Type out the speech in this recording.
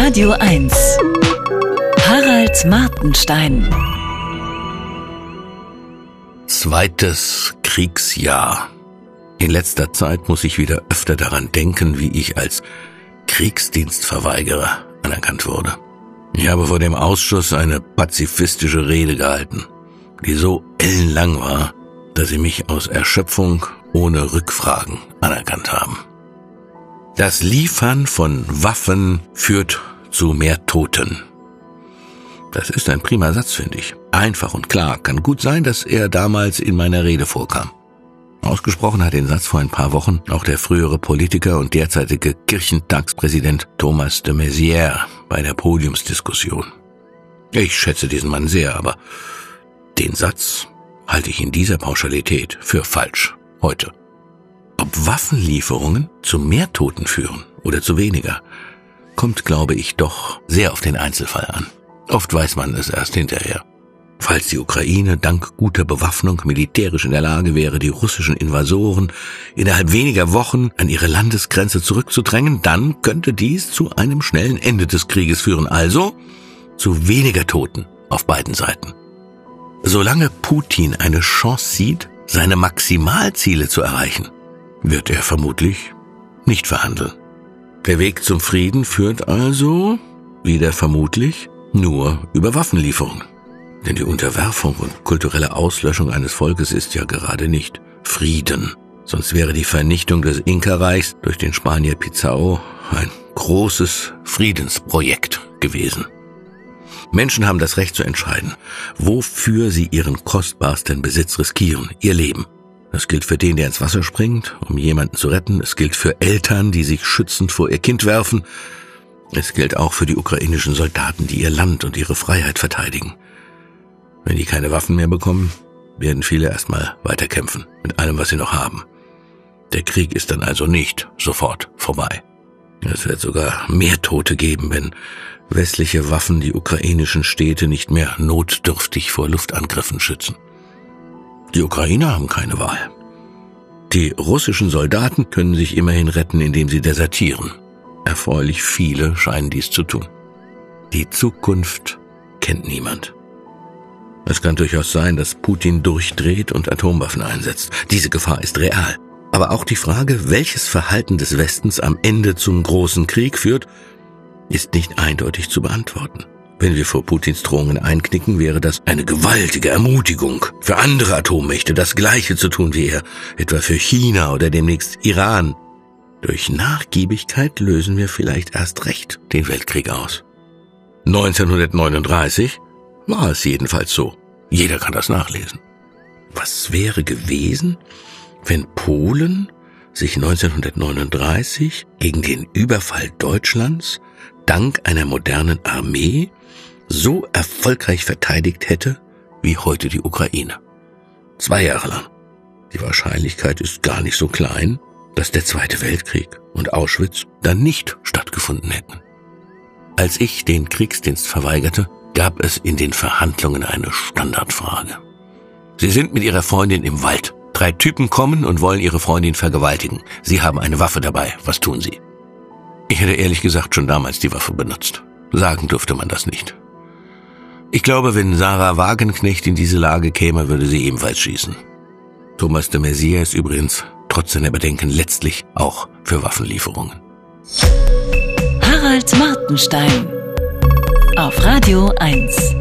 Radio 1. Harald Martenstein. Zweites Kriegsjahr. In letzter Zeit muss ich wieder öfter daran denken, wie ich als Kriegsdienstverweigerer anerkannt wurde. Ich habe vor dem Ausschuss eine pazifistische Rede gehalten, die so ellenlang war, dass sie mich aus Erschöpfung ohne Rückfragen anerkannt haben. Das Liefern von Waffen führt zu mehr Toten. Das ist ein prima Satz, finde ich. Einfach und klar. Kann gut sein, dass er damals in meiner Rede vorkam. Ausgesprochen hat den Satz vor ein paar Wochen auch der frühere Politiker und derzeitige Kirchentagspräsident Thomas de Maizière bei der Podiumsdiskussion. Ich schätze diesen Mann sehr, aber den Satz halte ich in dieser Pauschalität für falsch heute. Ob Waffenlieferungen zu mehr Toten führen oder zu weniger, kommt, glaube ich, doch sehr auf den Einzelfall an. Oft weiß man es erst hinterher. Falls die Ukraine dank guter Bewaffnung militärisch in der Lage wäre, die russischen Invasoren innerhalb weniger Wochen an ihre Landesgrenze zurückzudrängen, dann könnte dies zu einem schnellen Ende des Krieges führen, also zu weniger Toten auf beiden Seiten. Solange Putin eine Chance sieht, seine Maximalziele zu erreichen, wird er vermutlich nicht verhandeln. Der Weg zum Frieden führt also, wieder vermutlich, nur über Waffenlieferungen. Denn die Unterwerfung und kulturelle Auslöschung eines Volkes ist ja gerade nicht Frieden. Sonst wäre die Vernichtung des Inka-Reichs durch den Spanier Pizarro ein großes Friedensprojekt gewesen. Menschen haben das Recht zu entscheiden, wofür sie ihren kostbarsten Besitz riskieren, ihr Leben. Das gilt für den, der ins Wasser springt, um jemanden zu retten. Es gilt für Eltern, die sich schützend vor ihr Kind werfen. Es gilt auch für die ukrainischen Soldaten, die ihr Land und ihre Freiheit verteidigen. Wenn die keine Waffen mehr bekommen, werden viele erstmal weiterkämpfen mit allem, was sie noch haben. Der Krieg ist dann also nicht sofort vorbei. Es wird sogar mehr Tote geben, wenn westliche Waffen die ukrainischen Städte nicht mehr notdürftig vor Luftangriffen schützen. Die Ukrainer haben keine Wahl. Die russischen Soldaten können sich immerhin retten, indem sie desertieren. Erfreulich viele scheinen dies zu tun. Die Zukunft kennt niemand. Es kann durchaus sein, dass Putin durchdreht und Atomwaffen einsetzt. Diese Gefahr ist real. Aber auch die Frage, welches Verhalten des Westens am Ende zum großen Krieg führt, ist nicht eindeutig zu beantworten. Wenn wir vor Putins Drohungen einknicken, wäre das eine gewaltige Ermutigung für andere Atommächte, das Gleiche zu tun wie er, etwa für China oder demnächst Iran. Durch Nachgiebigkeit lösen wir vielleicht erst recht den Weltkrieg aus. 1939 war es jedenfalls so. Jeder kann das nachlesen. Was wäre gewesen, wenn Polen sich 1939 gegen den Überfall Deutschlands dank einer modernen Armee so erfolgreich verteidigt hätte wie heute die Ukraine. Zwei Jahre lang. Die Wahrscheinlichkeit ist gar nicht so klein, dass der Zweite Weltkrieg und Auschwitz dann nicht stattgefunden hätten. Als ich den Kriegsdienst verweigerte, gab es in den Verhandlungen eine Standardfrage. Sie sind mit ihrer Freundin im Wald. Drei Typen kommen und wollen ihre Freundin vergewaltigen. Sie haben eine Waffe dabei. Was tun sie? Ich hätte ehrlich gesagt schon damals die Waffe benutzt. Sagen durfte man das nicht. Ich glaube, wenn Sarah Wagenknecht in diese Lage käme, würde sie ebenfalls schießen. Thomas de Maizière ist übrigens trotz seiner Bedenken letztlich auch für Waffenlieferungen. Harald Martenstein auf Radio 1.